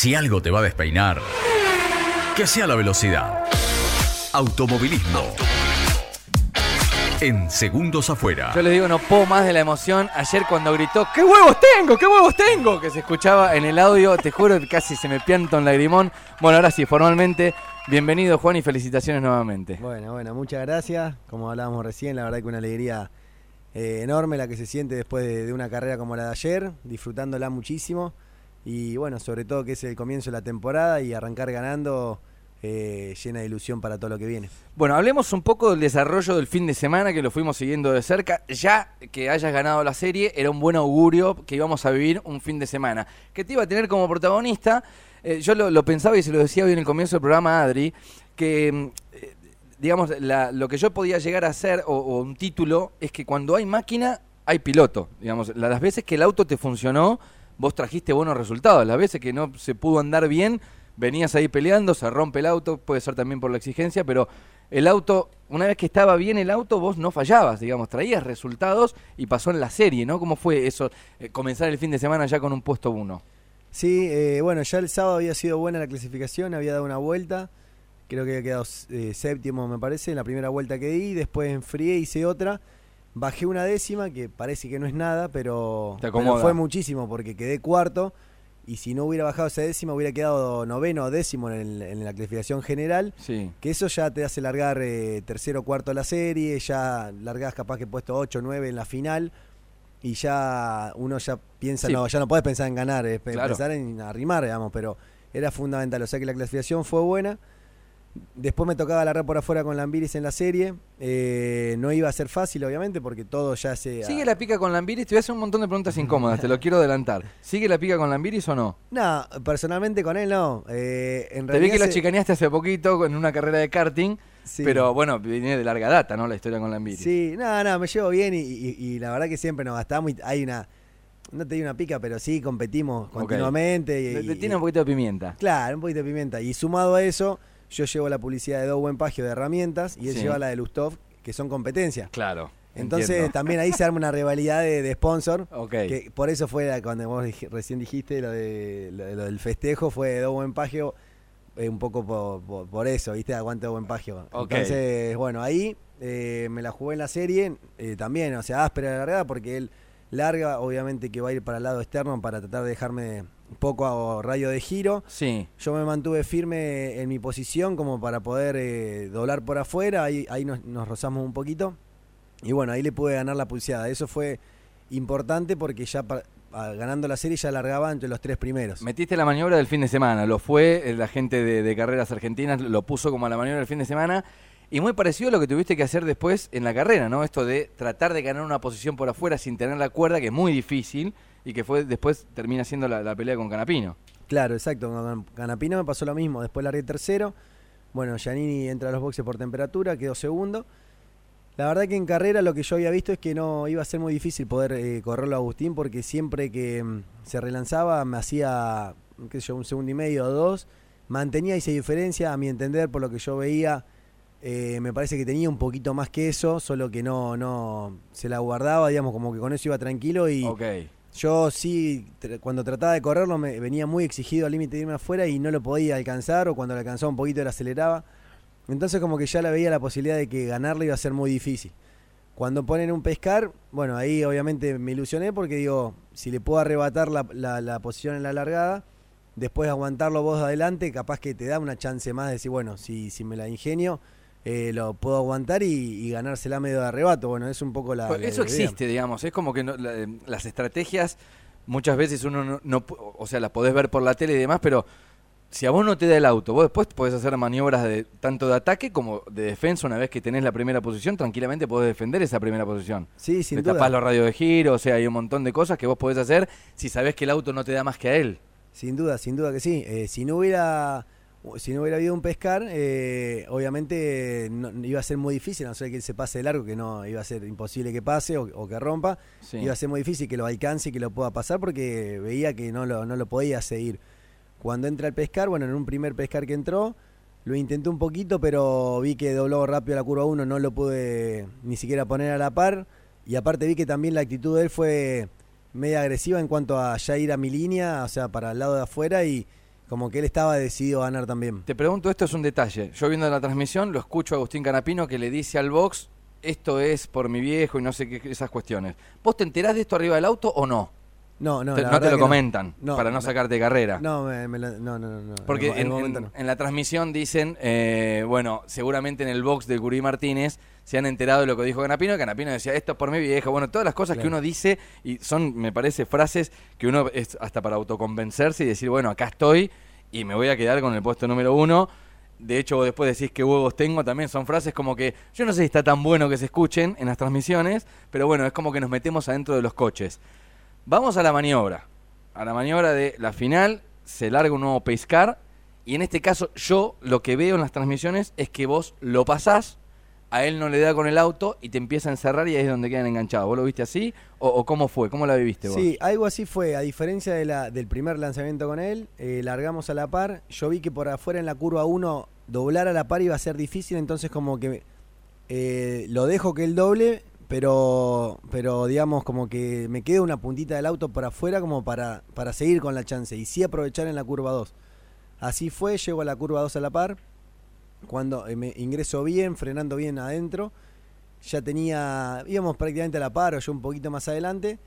Si algo te va a despeinar, que sea la velocidad. Automovilismo. En segundos afuera. Yo les digo, no puedo más de la emoción. Ayer cuando gritó, ¡qué huevos tengo! ¡qué huevos tengo! Que se escuchaba en el audio, te juro que casi se me pianta un lagrimón. Bueno, ahora sí, formalmente, bienvenido Juan y felicitaciones nuevamente. Bueno, bueno, muchas gracias. Como hablábamos recién, la verdad que una alegría eh, enorme la que se siente después de, de una carrera como la de ayer, disfrutándola muchísimo. Y bueno, sobre todo que es el comienzo de la temporada y arrancar ganando eh, llena de ilusión para todo lo que viene. Bueno, hablemos un poco del desarrollo del fin de semana que lo fuimos siguiendo de cerca. Ya que hayas ganado la serie, era un buen augurio que íbamos a vivir un fin de semana. Que te iba a tener como protagonista, eh, yo lo, pensaba y se lo decía hoy en el comienzo del programa Adri, que mm, eh, digamos, lo que yo podía llegar a hacer, o, o un título, es que cuando hay máquina, hay piloto. Digamos, La- las veces que el auto te funcionó, vos trajiste buenos resultados. Las veces que no se pudo andar bien, venías ahí peleando, se rompe el auto, puede ser también por la exigencia, pero el auto, una vez que estaba bien el auto, vos no fallabas, digamos, traías resultados y pasó en la serie, ¿no? ¿Cómo fue eso, eh, comenzar el fin de semana ya con un puesto uno? Sí, eh, bueno, ya el sábado había sido buena la clasificación, había dado una vuelta. Creo que había quedado eh, séptimo, me parece, en la primera vuelta que di. Después enfrié, hice otra. Bajé una décima, que parece que no es nada, pero, fue muchísimo porque quedé cuarto. Y si no hubiera bajado esa décima, hubiera quedado noveno o décimo en, el- en la clasificación general. Sí. Que eso ya te hace largar eh, tercero o cuarto la serie, ya largás capaz que puesto 8 o 9 en la final. Y ya uno ya piensa, Sí. no, ya no puedes pensar en ganar, es Claro. pensar en arrimar, digamos, pero era fundamental. O sea que la clasificación fue buena. Después me tocaba largar por afuera con Lambiris en la serie. Eh, no iba a ser fácil, obviamente, porque todo ya se. ¿Sigue la pica con Lambiris? Te voy a hacer un montón de preguntas incómodas, te lo quiero adelantar. ¿Sigue la pica con Lambiris o no? No, personalmente con él no. Eh, en Te vi que lo se- chicaneaste hace poquito en una carrera de karting, sí. pero bueno, viene de larga data, ¿no? La historia con Lambiris. Sí, no, no, me llevo bien y, y- y la verdad que siempre nos gastamos y hay una, no te digo una pica, pero sí competimos continuamente. Y, y- tiene un poquito de pimienta. Claro, un poquito de pimienta. Y sumado a eso, yo llevo la publicidad de Do Buen Pagio de herramientas y él Sí. lleva la de Lustov, que son competencias. Claro. Entonces entiendo. también ahí se arma una rivalidad de, de sponsor. Ok. Que por eso fue la- cuando vos recién dijiste lo, de, lo, de- lo del festejo, fue Do Buen Pagio, eh, un poco por, por- por eso, ¿viste? Aguante Do Buen Pagio. Ok. Entonces, bueno, ahí eh, me la jugué en la serie, eh, también, o sea, áspera la largada, porque él larga, obviamente que va a ir para el lado externo para tratar de dejarme un poco a radio de giro. Sí. Yo me mantuve firme en mi posición como para poder eh, doblar por afuera, ahí, ahí nos, nos rozamos un poquito. Y bueno, ahí le pude ganar la pulseada. Eso fue importante porque ya a- ganando la serie ya largaba entre los tres primeros. Metiste la maniobra del fin de semana, lo fue eh, la gente de, de carreras argentinas, lo puso como la maniobra del fin de semana. Y muy parecido a lo que tuviste que hacer después en la carrera, ¿no? Esto de tratar de ganar una posición por afuera sin tener la cuerda, que es muy difícil, y que fue después termina siendo la, la pelea con Canapino. Claro, exacto. Con Canapino me pasó lo mismo. Después largué tercero. Bueno, Giannini entra a los boxes por temperatura, quedó segundo. La verdad que en carrera lo que yo había visto es que no iba a ser muy difícil poder eh, correrlo a Agustín porque siempre que mm, se relanzaba me hacía, qué sé yo, un segundo y medio o dos. Mantenía esa diferencia, a mi entender, por lo que yo veía, eh, me parece que tenía un poquito más que eso, solo que no, no se la guardaba, digamos, como que con eso iba tranquilo y Ok. Yo sí, cuando trataba de correrlo me venía muy exigido al límite de irme afuera y no lo podía alcanzar o cuando lo alcanzaba un poquito lo aceleraba. Entonces como que ya la veía la posibilidad de que ganarle iba a ser muy difícil. Cuando ponen un pescar, bueno, ahí obviamente me ilusioné porque digo, si le puedo arrebatar la, la- posición en la largada, después aguantarlo vos de adelante, capaz que te da una chance más de decir, bueno, si, si me la ingenio, eh, lo puedo aguantar y, y ganársela medio de arrebato. Bueno, es un poco la... Pues eso existe, digamos. Es como que no- la- las estrategias muchas veces uno no, no o sea, las podés ver por la tele y demás, pero si a vos no te da el auto, vos después podés hacer maniobras de tanto de ataque como de defensa una vez que tenés la primera posición, tranquilamente podés defender esa primera posición. Sí, sin te duda. tapás los radios de giro, o sea, hay un montón de cosas que vos podés hacer si sabés que el auto no te da más que a él. Sin duda, sin duda que sí. Eh, si no hubiera si no hubiera habido un pescar, eh, obviamente no- iba a ser muy difícil, a no ser que él se pase de largo, que no iba a ser imposible que pase o, o que rompa. Sí. Iba a ser muy difícil que lo alcance y que lo pueda pasar porque veía que no lo, no lo podía seguir. Cuando entra el pescar, bueno, en un primer pescar que entró, lo intenté un poquito, pero vi que dobló rápido la curva 1, no lo pude ni siquiera poner a la par. Y aparte vi que también la actitud de él fue media agresiva en cuanto a ya ir a mi línea, o sea, para el lado de afuera y como que él estaba decidido a ganar también. Te pregunto, esto es un detalle. Yo viendo la transmisión lo escucho a Agustín Canapino que le dice al box, esto es por mi viejo y no sé qué, esas cuestiones. ¿Vos te enterás de esto arriba del auto o no? No, no, Te- la no te lo comentan No, para no sacarte de carrera. No, me- me la- no, no, no. Porque En el en, momento en- no. en la transmisión dicen, eh, bueno, seguramente en el box de Curí Martínez se han enterado de lo que dijo Canapino. Canapino decía, esto es por mi vieja. Bueno, todas las cosas que uno dice y son, me parece, frases que uno es hasta para autoconvencerse y decir, bueno, acá estoy y me voy a quedar con el puesto número uno. De hecho, vos después decís qué huevos tengo, también son frases como que yo no sé si está tan bueno que se escuchen en las transmisiones, pero bueno, es como que nos metemos adentro de los coches. Vamos a la maniobra. A la maniobra de la final, se larga un nuevo pace car. Y en este caso, yo lo que veo en las transmisiones es que vos lo pasás, a él no le da con el auto y te empieza a encerrar y ahí es donde quedan enganchados. ¿Vos lo viste así? ¿O, o cómo fue? ¿Cómo la viviste vos? Sí, algo así fue. A diferencia de la, del primer lanzamiento con él, eh, largamos a la par. Yo vi que por afuera en la curva 1 doblar a la par iba a ser difícil, entonces como que eh, lo dejo que él doble, pero, pero digamos como que me queda una puntita del auto por afuera como para, para seguir con la chance y sí aprovechar en la curva 2. Así fue, llego a la curva 2 a la par. Cuando eh, me ingreso bien, frenando bien adentro, ya tenía, íbamos prácticamente a la par o yo un poquito más adelante.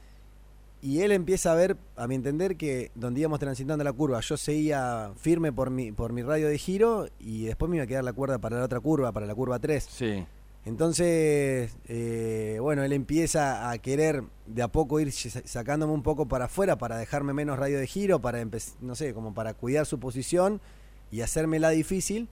Y él empieza a ver, a mi entender, que donde íbamos transitando la curva, yo seguía firme por mi, por mi radio de giro y después me iba a quedar la cuerda para la otra curva, para la curva 3. Sí. Entonces, eh, bueno, él empieza a querer de a poco ir sa- sacándome un poco para afuera para dejarme menos radio de giro, para no sé, como para cuidar su posición y hacérmela difícil.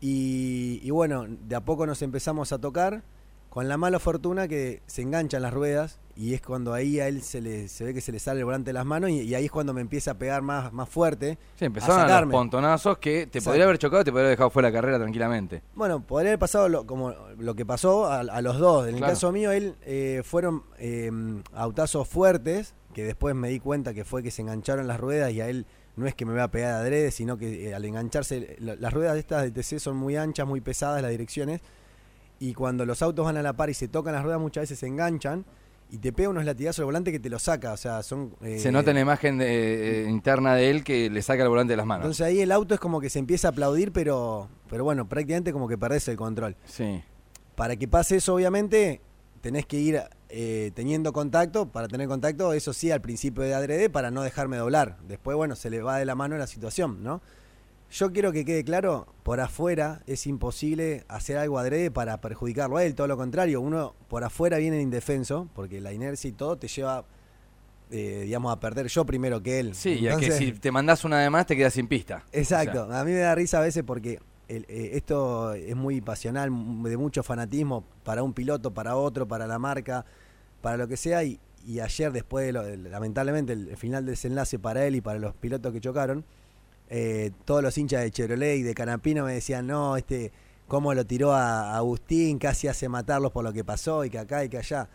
Y bueno, de a poco nos empezamos a tocar con la mala fortuna que se enganchan las ruedas y es cuando ahí a él se, le, se ve que se le sale el volante de las manos y, y ahí es cuando me empieza a pegar más, más fuerte. Sí, empezaron a los sacarme. pontonazos que te Exacto. podría haber chocado y te podría haber dejado fuera de la carrera tranquilamente. Bueno, podría haber pasado lo, como lo que pasó a, a los dos. En el caso mío, él eh, fueron eh, autazos fuertes, que después me di cuenta que fue que se engancharon las ruedas y a él no es que me vea pegar adrede, sino que eh, al engancharse, la- las ruedas de estas de TC son muy anchas, muy pesadas las direcciones, y cuando los autos van a la par y se tocan las ruedas muchas veces se enganchan y te pega unos latigazos al volante que te lo saca, o sea, son... eh, Se nota en la imagen de- eh, interna de él que le saca el volante de las manos. Entonces ahí el auto es como que se empieza a aplaudir, pero, pero bueno, prácticamente como que perdés el control. sí. Para que pase eso, obviamente, tenés que ir eh, teniendo contacto. Para tener contacto, eso sí, al principio de adrede, para no dejarme doblar. Después, bueno, se le va de la mano la situación, ¿no? Yo quiero que quede claro, por afuera es imposible hacer algo adrede para perjudicarlo a él, todo lo contrario, uno por afuera viene indefenso, porque la inercia y todo te lleva, eh, digamos, a perder yo primero que él. Sí, y a que Entonces- si te mandás una de más te quedas sin pista. Exacto, O sea, a mí me da risa a veces porque el- eh, esto es muy pasional, de mucho fanatismo para un piloto, para otro, para la marca, para lo que sea. Y, y ayer, después de lo, lamentablemente, el, final del desenlace para él y para los pilotos que chocaron, eh, todos los hinchas de Chevrolet y de Canapino me decían, no, este, cómo lo tiró a, Agustín, casi hace matarlos por lo que pasó y que acá y que allá.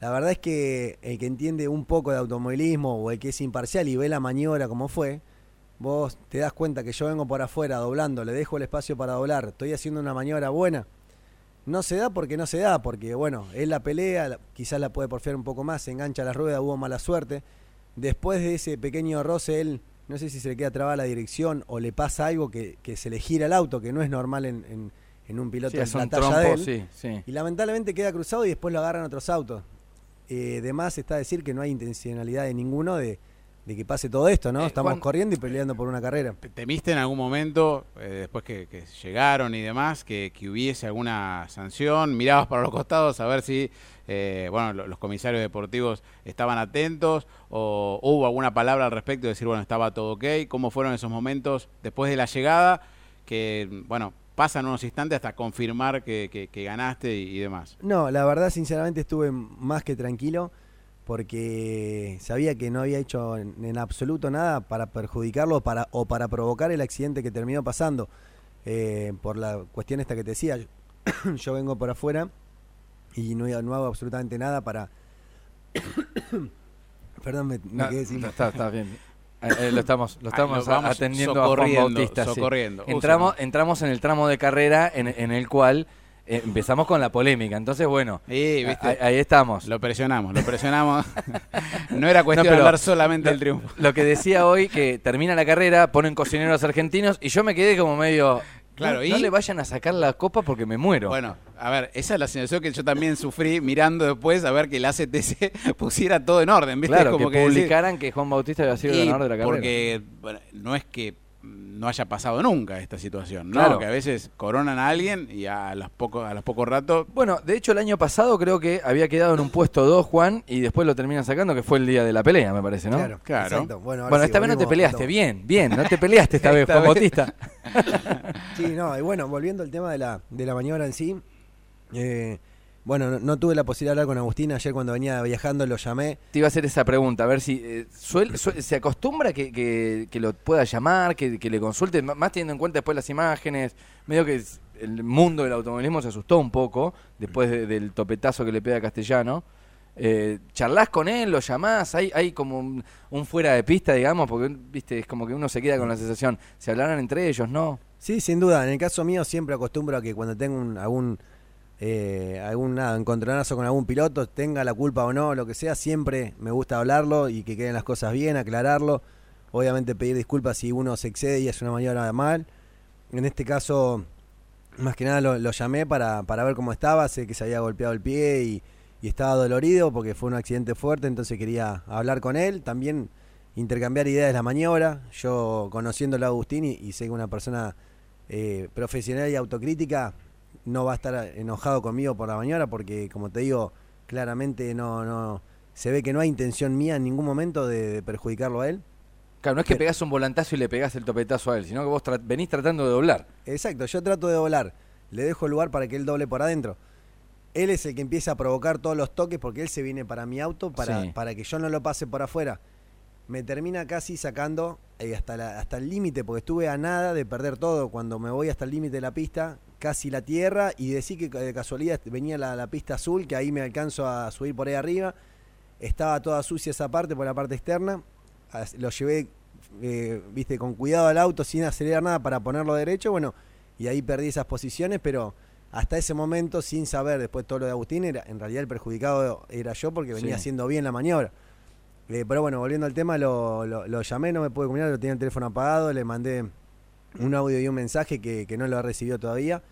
La verdad es que el que entiende un poco de automovilismo o el que es imparcial y ve la maniobra como fue, vos te das cuenta que yo vengo por afuera doblando, le dejo el espacio para doblar, estoy haciendo una maniobra buena. No se da porque no se da, porque bueno, él la pelea, quizás la puede porfiar un poco más, se engancha la rueda, hubo mala suerte. Después de ese pequeño roce, él no sé si se le queda trabada la dirección o le pasa algo que, que se le gira el auto, que no es normal en, en- en un piloto sí, de es la un talla de él. sí, sí. Y lamentablemente queda cruzado y después lo agarran otros autos. Eh, de más está decir que no hay intencionalidad de ninguno de, de que pase todo esto, ¿no? Eh, Estamos Juan- corriendo y peleando por una carrera. ¿Te- ¿Temiste en algún momento, eh, después que, que llegaron y demás, que, que hubiese alguna sanción? ¿Mirabas para los costados a ver si eh, bueno, lo- los comisarios deportivos estaban atentos? ¿O hubo alguna palabra al respecto de decir, bueno, estaba todo ok? ¿Cómo fueron esos momentos después de la llegada? Que, bueno, pasan unos instantes hasta confirmar que ganaste y, y demás. No, la verdad, sinceramente, estuve más que tranquilo porque sabía que no había hecho en, en absoluto nada para perjudicarlo o para, o para provocar el accidente que terminó pasando. Eh, por la cuestión esta que te decía, yo, yo vengo por afuera y no, no hago absolutamente nada para... Perdón, me, me No, quedé sin... no, está, está bien. Eh, eh, lo estamos, lo estamos atendiendo a Juan socorriendo, Bautista. sí. socorriendo. Entramos, entramos en el tramo de carrera en, en el cual eh, empezamos con la polémica. Entonces, bueno, ahí, ahí estamos. Lo presionamos, lo presionamos. no era cuestión No, de hablar solamente del triunfo. Lo que decía hoy, que termina la carrera, ponen cocineros argentinos y yo me quedé como medio... Claro, no, y- no le vayan a sacar la copa porque me muero. Bueno, a ver, esa es la sensación que yo también sufrí mirando después a ver que el ACTC pusiera todo en orden, ¿viste? claro, Como que, publicaran que Juan Bautista había sido el ganador de la carrera. Porque bueno, no es que no haya pasado nunca esta situación, ¿no? Claro. Que a veces coronan a alguien y a los pocos a los pocos ratos Bueno, de hecho el año pasado creo que había quedado en un puesto 2 Juan y después lo terminan sacando que fue el día de la pelea, me parece, ¿no? Claro, Claro. exacto. Bueno, ahora Bueno, sí, esta vez no te peleaste, bien, bien, no te peleaste esta vez, Juan. Bautista. Sí, no, y bueno, volviendo al tema de la, de la maniobra en sí, eh, bueno, no, no tuve la posibilidad de hablar con Agustín, ayer cuando venía viajando lo llamé, Te iba a hacer esa pregunta, a ver si eh, suel- suel- se acostumbra que, que- que lo pueda llamar, que, que le consulte, más teniendo en cuenta después las imágenes, medio que el mundo del automovilismo se asustó un poco después de- del topetazo que le pega a Castellano. Eh, ¿Charlás con él? ¿Lo llamás? ¿Hay, hay como un, un fuera de pista, digamos? Porque, viste, es como que uno se queda con la sensación. ¿Se hablarán entre ellos? ¿No? Sí, sin duda. En el caso mío siempre acostumbro a que cuando tengo un, algún eh, algún nada, encontronazo con algún piloto, tenga la culpa o no, lo que sea, siempre me gusta hablarlo y que queden las cosas bien, aclararlo. Obviamente pedir disculpas si uno se excede y es una maniobra mal. En este caso, más que nada lo, llamé para, para ver cómo estaba. Sé que se había golpeado el pie y, y estaba dolorido porque fue un accidente fuerte, entonces quería hablar con él. También intercambiar ideas de la maniobra. Yo conociéndolo a Agustín y, y sé que una persona eh, profesional y autocrítica no va a estar enojado conmigo por la maniobra porque, como te digo, claramente no, no se ve que no hay intención mía en ningún momento de, de perjudicarlo a él. Claro, no es que Pero- pegás un volantazo y le pegás el topetazo a él, sino que vos tra- venís tratando de doblar. Exacto, yo trato de doblar, le dejo el lugar para que él doble por adentro. Él es el que empieza a provocar todos los toques porque él se viene para mi auto para, Sí. para que yo no lo pase por afuera. Me termina casi sacando eh, hasta, la- hasta el límite, porque estuve a nada de perder todo. Cuando me voy hasta el límite de la pista, casi la tierra, y decir que de casualidad venía la, la pista azul, que ahí me alcanzo a subir por ahí arriba. Estaba toda sucia esa parte, por la parte externa. Lo llevé, eh, viste, con cuidado al auto, sin acelerar nada para ponerlo derecho. Bueno, y ahí perdí esas posiciones, pero hasta ese momento, sin saber después todo lo de Agustín, era, en realidad el perjudicado era yo porque venía Sí. haciendo bien la maniobra. Eh, pero bueno, volviendo al tema, lo, lo- lo llamé, no me pude comunicar, lo tenía el teléfono apagado, le mandé un audio y un mensaje que, que no lo ha recibido todavía.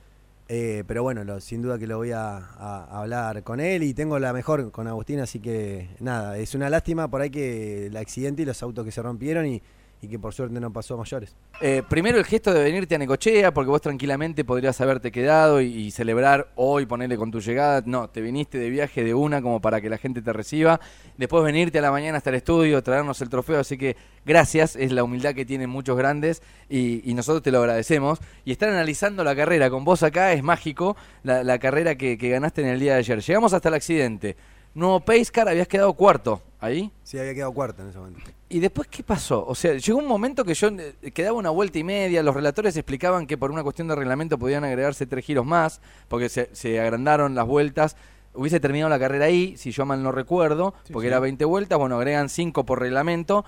Eh, pero bueno, lo- sin duda que lo voy a, a- hablar con él y tengo la mejor con Agustín, así que nada, es una lástima por ahí que el accidente y los autos que se rompieron y, y que por suerte no pasó a mayores. Eh, primero el gesto de venirte a Necochea, porque vos tranquilamente podrías haberte quedado y, celebrar hoy, ponerle con tu llegada. No, te viniste de viaje de una como para que la gente te reciba. Después venirte a la mañana hasta el estudio, traernos el trofeo. Así que gracias, es la humildad que tienen muchos grandes y, nosotros te lo agradecemos. Y estar analizando la carrera con vos acá es mágico, la, la carrera que, que ganaste en el día de ayer. Llegamos hasta el accidente. Nuevo Pacecar, habías quedado cuarto ahí. Sí, había quedado cuarto en ese momento. ¿Y después qué pasó? O sea, llegó un momento que yo eh, quedaba una vuelta y media, los relatores explicaban que por una cuestión de reglamento podían agregarse tres giros más, porque se, se agrandaron las vueltas. Hubiese terminado la carrera ahí, si yo mal no recuerdo, Sí, porque sí. era 20 vueltas, bueno, agregan 5 por reglamento.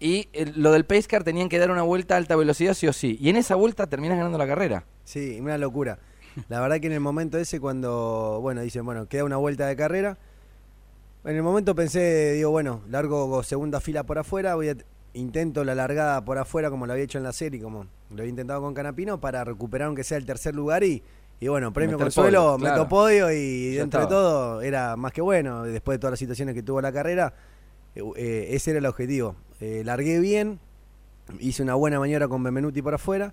Y eh, lo del Pacecar tenían que dar una vuelta a alta velocidad sí o sí. Y en esa vuelta terminas ganando la carrera. Sí, una locura. La verdad que en el momento ese cuando, bueno, dicen, bueno, queda una vuelta de carrera. En el momento pensé, digo, bueno, largo segunda fila por afuera, voy a, intento la largada por afuera como lo había hecho en la serie, como lo había intentado con Canapino, para recuperar aunque sea el tercer lugar y, y bueno, premio Meter consuelo, podio, claro. meto podio y Ya dentro de estaba. todo era más que bueno, después de todas las situaciones que tuvo la carrera, eh, eh, ese era el objetivo. Eh, largué bien, hice una buena maniobra con Benvenuti por afuera.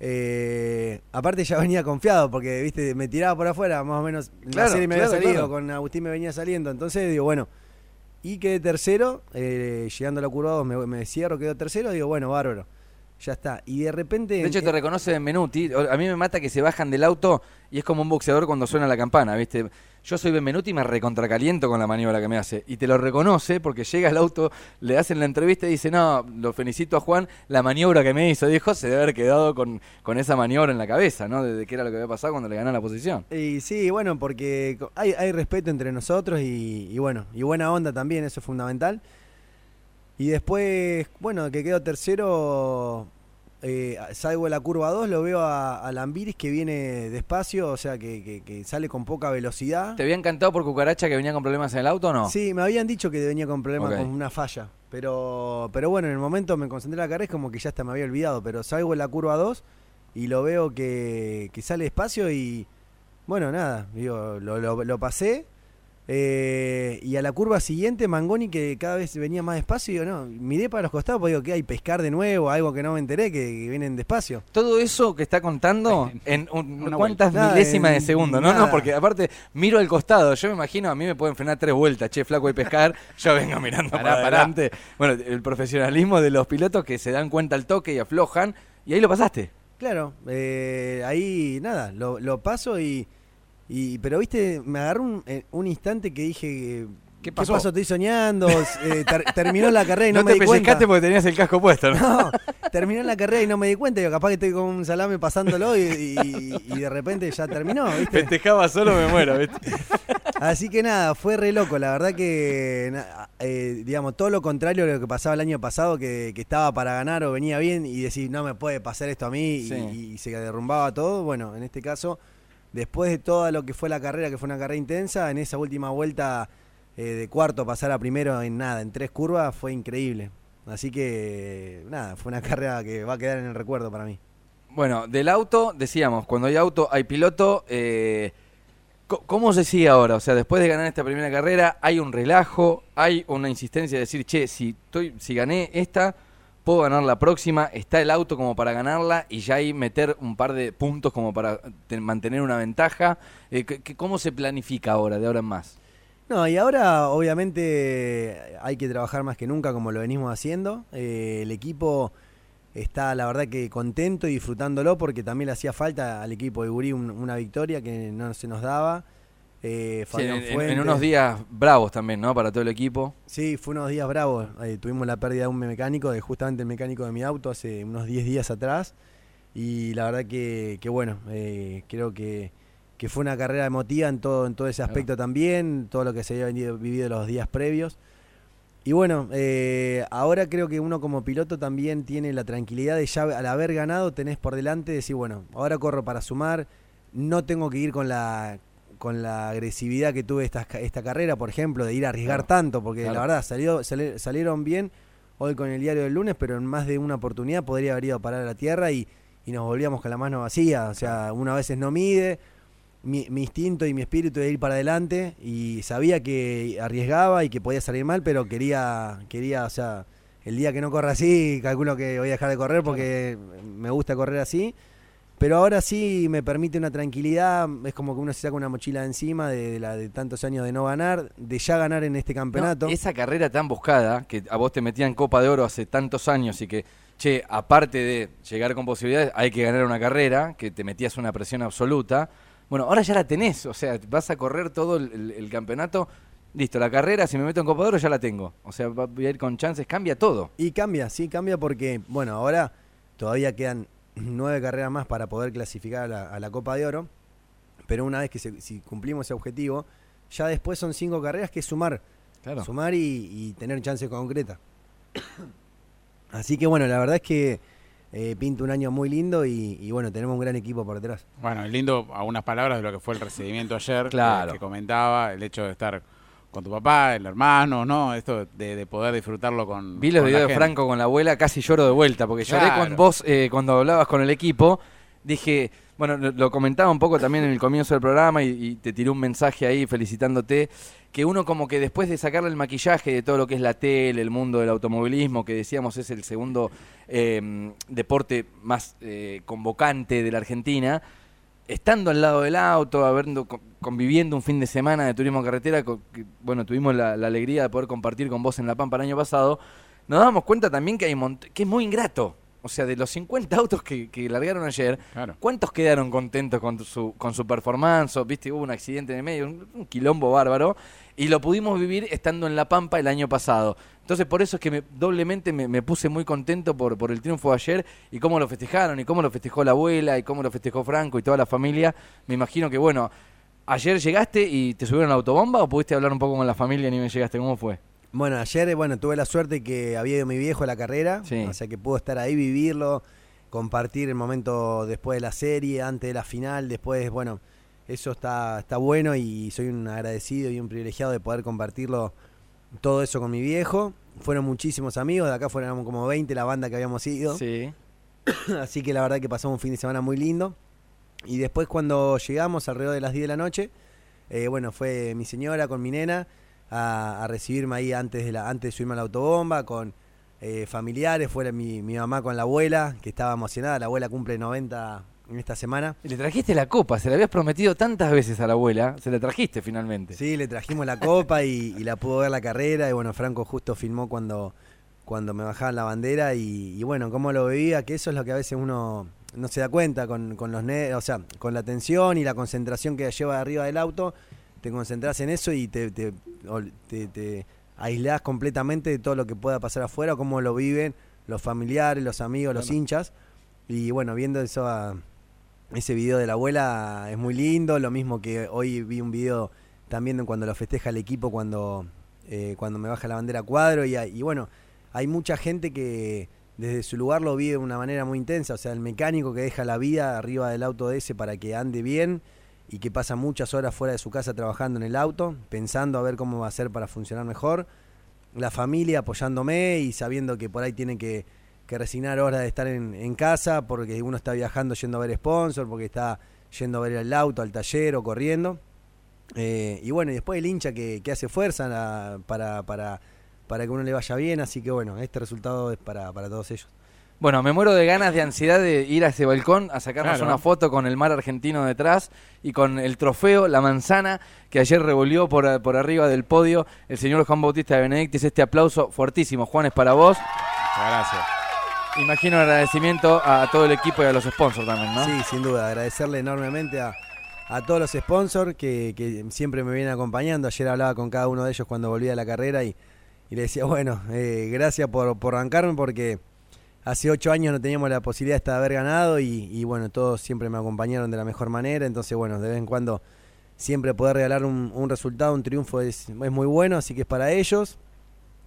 Eh, aparte ya venía confiado porque viste me tiraba por afuera más o menos Claro, la serie me claro, había salido claro. con Agustín me venía saliendo entonces digo bueno y quedé tercero eh, llegando a la curva 2 me, me cierro quedo tercero digo bueno bárbaro ya está y de repente De hecho, te reconoce Benvenuti. A mí me mata que se bajan del auto y es como un boxeador cuando suena la campana, ¿viste? Yo soy Benvenuti y me recontracaliento con la maniobra que me hace. Y te lo reconoce porque llega al auto, le hacen la entrevista y dice, no, lo felicito a Juan, la maniobra que me hizo. Dijo, se debe haber quedado con, con esa maniobra en la cabeza, ¿no? De, de qué era lo que había pasado cuando le ganó la posición. Y sí, bueno, porque hay, hay respeto entre nosotros y, y bueno, y buena onda también, eso es fundamental. Y después, bueno, que quedó tercero, eh, salgo de la curva 2, lo veo a, a Lambiris que viene despacio, o sea, que, que- que sale con poca velocidad. ¿Te había encantado por Cucaracha que venía con problemas en el auto o no? Sí, me habían dicho que venía con problemas con una falla. Pero, pero bueno, en el momento me concentré en la carrera, es como que ya hasta me había olvidado. Pero salgo en la curva 2 y lo veo que, que sale despacio y bueno, nada, digo, lo, lo- lo pasé. Eh, y a la curva siguiente, Mangoni, que cada vez venía más despacio, digo, no, miré para los costados, porque digo, que hay pescar de nuevo, algo que no me enteré, que, que vienen despacio. Todo eso que está contando en un- Una cuántas vuelta. milésimas Nada, de segundo, no, no, porque aparte miro al costado, yo me imagino a mí me pueden frenar tres vueltas, che, flaco y pescar, yo vengo mirando Pará, para pará. adelante. Bueno, el profesionalismo de los pilotos que se dan cuenta al toque y aflojan, y ahí lo pasaste. Claro, eh, ahí nada, lo, lo paso y, y. Pero viste, me agarró un, eh, un instante que dije. ¿Qué pasó? Estoy soñando. Eh, ter- terminó la carrera y no, No, me te di cuenta. pellizcaste porque tenías el casco puesto, ¿no? No, terminó la carrera y no me di cuenta. Yo capaz que estoy con un salame pasándolo y, y- y de repente ya terminó, ¿viste? Festejaba solo, me muero, ¿viste? Así que nada, fue re loco. La verdad que, eh, digamos, todo lo contrario de lo que pasaba el año pasado, que, que estaba para ganar o venía bien y decís, no me puede pasar esto a mí y- y, se derrumbaba todo. Bueno, en este caso, después de todo lo que fue la carrera, que fue una carrera intensa, en esa última vuelta eh, de cuarto pasar a primero en nada, en tres curvas, fue increíble. Así que, nada, fue una carrera que va a quedar en el recuerdo para mí. Bueno, del auto, decíamos, cuando hay auto hay piloto. eh, ¿Cómo se sigue ahora? O sea, después de ganar esta primera carrera, hay un relajo, hay una insistencia de decir, che, si, estoy, si gané esta, puedo ganar la próxima, está el auto como para ganarla y ya ahí meter un par de puntos como para te- mantener una ventaja. Eh, ¿qué- qué- ¿Cómo se planifica ahora, de ahora en más? No, y ahora obviamente hay que trabajar más que nunca como lo venimos haciendo. Eh, el equipo está la verdad que contento y disfrutándolo porque también le hacía falta al equipo de Gurí un- una victoria que no se nos daba. Eh, Fabián en, en- en Fuentes- unos días bravos también, ¿no? Para todo el equipo. Sí, fue unos días bravos. Eh, tuvimos la pérdida de un mecánico, de justamente el mecánico de mi auto, hace unos 10 días atrás. Y la verdad que, que bueno, eh, creo que, que fue una carrera emotiva en todo, en todo ese aspecto también, todo lo que se había venido- vivido los días previos. Y bueno, ahora creo que uno como piloto también tiene la tranquilidad de ya al haber ganado tenés por delante decir, bueno, ahora corro para sumar, no tengo que ir con la con la agresividad que tuve esta, esta carrera, por ejemplo, de ir a arriesgar Claro. tanto, porque Claro. la verdad salió, sali- salieron bien hoy con el diario del lunes, pero en más de una oportunidad podría haber ido a parar a la tierra y, y nos volvíamos con la mano vacía. O sea, una veces no mide, mi, mi instinto y mi espíritu de ir para adelante y sabía que arriesgaba y que podía salir mal, pero quería, quería, o sea, el día que no corra así, calculo que voy a dejar de correr porque me gusta correr así. Pero ahora sí me permite una tranquilidad, es como que uno se saca una mochila de encima de, de la de tantos años de no ganar, de ya ganar en este campeonato. No, esa carrera tan buscada, que a vos te metían Copa de Oro hace tantos años y que, che, aparte de llegar con posibilidades, hay que ganar una carrera, que te metías una presión absoluta. Bueno, ahora ya la tenés, o sea, vas a correr todo el, el- el campeonato. Listo, la carrera, si me meto en Copa de Oro ya la tengo. O sea, voy a ir con chances, cambia todo. Y cambia, sí, cambia porque, bueno, ahora todavía quedan nueve carreras más para poder clasificar a la, a la Copa de Oro, pero una vez que se- si cumplimos ese objetivo, ya después son cinco carreras que es sumar, Claro. sumar y, y tener chances concretas. Así que bueno, la verdad es que eh, pinta un año muy lindo y, y bueno, tenemos un gran equipo por detrás. Bueno, es lindo algunas palabras de lo que fue el recibimiento ayer, que- Claro. que, comentaba, el hecho de estar con tu papá, el hermano, ¿no? Esto de, de poder disfrutarlo con Vi los videos de. Franco con la abuela, casi lloro de vuelta, porque lloré Claro. con vos eh, cuando hablabas con el equipo. Dije, bueno, lo, lo comentaba un poco también en el comienzo del programa y, y te tiré un mensaje ahí felicitándote, que uno como que después de sacarle el maquillaje de todo lo que es la tele, el mundo del automovilismo, que decíamos es el segundo eh, deporte más eh, convocante de la Argentina, estando al lado del auto, habiendo, co- conviviendo un fin de semana de turismo carretera, que, bueno, tuvimos la, alegría de poder compartir con vos en La Pampa el año pasado, nos damos cuenta también que hay que es muy ingrato. O sea, de los 50 autos que, que largaron ayer, Claro. ¿cuántos quedaron contentos con su, con su performance? Viste, hubo un accidente en el medio, un, un quilombo bárbaro, y lo pudimos vivir estando en La Pampa el año pasado. Entonces, por eso es que me- doblemente me, me puse muy contento por, por el triunfo de ayer y cómo lo festejaron, y cómo lo festejó la abuela, y cómo lo festejó Franco y toda la familia. Me imagino que, bueno, ayer llegaste y te subieron a la autobomba o pudiste hablar un poco con la familia ni me llegaste. ¿Cómo fue? Bueno, ayer, bueno, tuve la suerte que había ido mi viejo a la carrera, Sí. o sea que puedo estar ahí, vivirlo. compartir el momento después de la serie, antes de la final, después, bueno, eso está, está bueno y soy un agradecido y un privilegiado de poder compartirlo todo eso con mi viejo. Fueron muchísimos amigos, de acá fueron como 20 la banda que habíamos ido. Sí. Así que la verdad que pasamos un fin de semana muy lindo. Y después cuando llegamos alrededor de las 10 de la noche, eh, bueno, fue mi señora con mi nena a, a recibirme ahí antes de, la, antes de subirme a la autobomba, con eh, familiares, fue mi, mi mamá con la abuela, que estaba emocionada, la abuela cumple 90 en esta semana. Y le trajiste la copa, se la habías prometido tantas veces a la abuela, se la trajiste finalmente. Sí, le trajimos la copa y, y la pudo ver la carrera. Y bueno, Franco justo filmó cuando, cuando me bajaban la bandera. Y, y bueno, cómo lo veía, que eso es lo que a veces uno no se da cuenta con, con los o sea, con la tensión y la concentración que lleva arriba del auto. Te concentras en eso y te, te, ol- te, te aislás completamente de todo lo que pueda pasar afuera, cómo lo viven los familiares, los amigos, los hinchas. Y bueno, viendo eso a- ese video de la abuela es muy lindo, lo mismo que hoy vi un video también cuando lo festeja el equipo cuando, eh, cuando me baja la bandera cuadro. Y, hay- y bueno, hay mucha gente que desde su lugar lo vive de una manera muy intensa, o sea, el mecánico que deja la vida arriba del auto de ese para que ande bien y que pasa muchas horas fuera de su casa trabajando en el auto, pensando a ver cómo va a ser para funcionar mejor, la familia apoyándome y sabiendo que por ahí tienen que, que resignar horas de estar en, casa porque uno está viajando yendo a ver sponsor, porque está yendo a ver el auto, al taller o corriendo. Eh, y bueno, y después el hincha que, que hace fuerza para, para, para que uno le vaya bien, así que bueno, este resultado es para, para todos ellos. Bueno, me muero de ganas, de ansiedad de ir a ese balcón a sacarnos Claro. una foto con el mar argentino detrás y con el trofeo, la manzana que ayer revolvió por, por arriba del podio el señor Juan Bautista de Benedictis. Este aplauso fuertísimo, Juan, es para vos. Muchas gracias. Imagino agradecimiento a todo el equipo y a los sponsors también, ¿no? Sí, sin duda, agradecerle enormemente a, a todos los sponsors que, que siempre me vienen acompañando. Ayer hablaba con cada uno de ellos cuando volvía de la carrera y, y le decía, bueno, eh, gracias por, por arrancarme porque hace ocho años no teníamos la posibilidad de haber ganado y, bueno, todos siempre me acompañaron de la mejor manera. Entonces, bueno, de vez en cuando siempre poder regalar un, resultado, un triunfo es, es muy bueno, así que es para ellos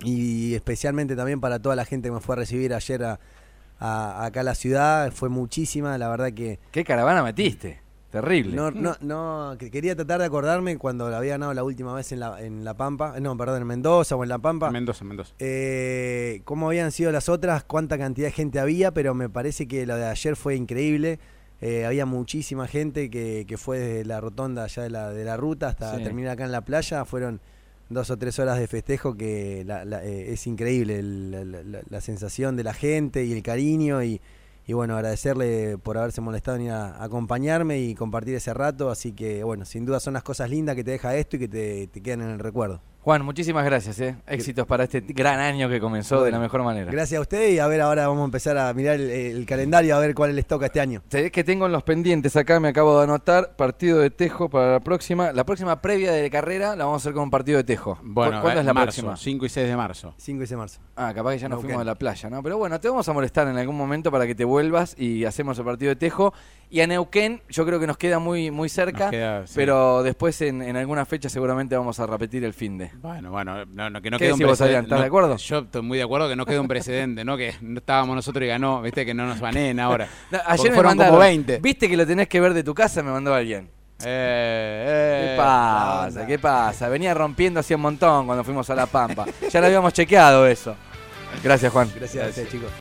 y especialmente también para toda la gente que me fue a recibir ayer acá a la ciudad. Fue muchísima, la verdad que... ¿Qué caravana metiste? Terrible. No, no, no, que quería tratar de acordarme cuando la había ganado la última vez en la, en la Pampa, no, perdón, en Mendoza o en La Pampa. Mendoza, Mendoza. Eh, cómo habían sido las otras, cuánta cantidad de gente había, pero me parece que lo de ayer fue increíble. Eh, había muchísima gente que, que fue desde la rotonda allá de la, de la ruta hasta Sí. terminar acá en la playa. Fueron dos o tres horas de festejo que la- la- eh, es increíble el- la, la- la- la sensación de la gente y el cariño y, y bueno, agradecerle por haberse molestado en ir a acompañarme y compartir ese rato. Así que bueno, sin duda son las cosas lindas que te deja esto y que te, te quedan en el recuerdo. Juan, muchísimas gracias. ¿eh? Éxitos para este gran año que comenzó de la mejor manera. Gracias a usted y a ver ahora vamos a empezar a mirar el, el calendario a ver cuál les toca este año. Sabés que tengo en los pendientes acá, me acabo de anotar, partido de Tejo para la próxima. La próxima previa de carrera la vamos a hacer con un partido de Tejo. ¿Cu- Bueno, ¿Cuándo eh, es la marzo, próxima? 5 y 6 de marzo. 5 de marzo. Ah, capaz que ya nos fuimos de la playa, ¿no? Pero bueno, te vamos a molestar en algún momento para que te vuelvas y hacemos el partido de Tejo. Y a Neuquén, yo creo que nos queda muy, muy cerca, queda, sí. pero después en, en alguna fecha seguramente vamos a repetir el fin de. Bueno, bueno, no, no, que no ¿Qué quede un precedente. ¿Estás no- de acuerdo? Yo estoy muy de acuerdo que no quede un precedente, ¿no? Que no estábamos nosotros y ganó, viste, que no nos baneen ahora. No, Porque ayer me fueron mandaron, como 20. ¿Viste que lo tenés que ver de tu casa? Me mandó alguien. Eh, ¿Qué eh, pasa? onda. ¿Qué pasa? Venía rompiendo así un montón cuando fuimos a La Pampa. Ya lo habíamos chequeado eso. Gracias, Juan. Gracias a ustedes, chicos.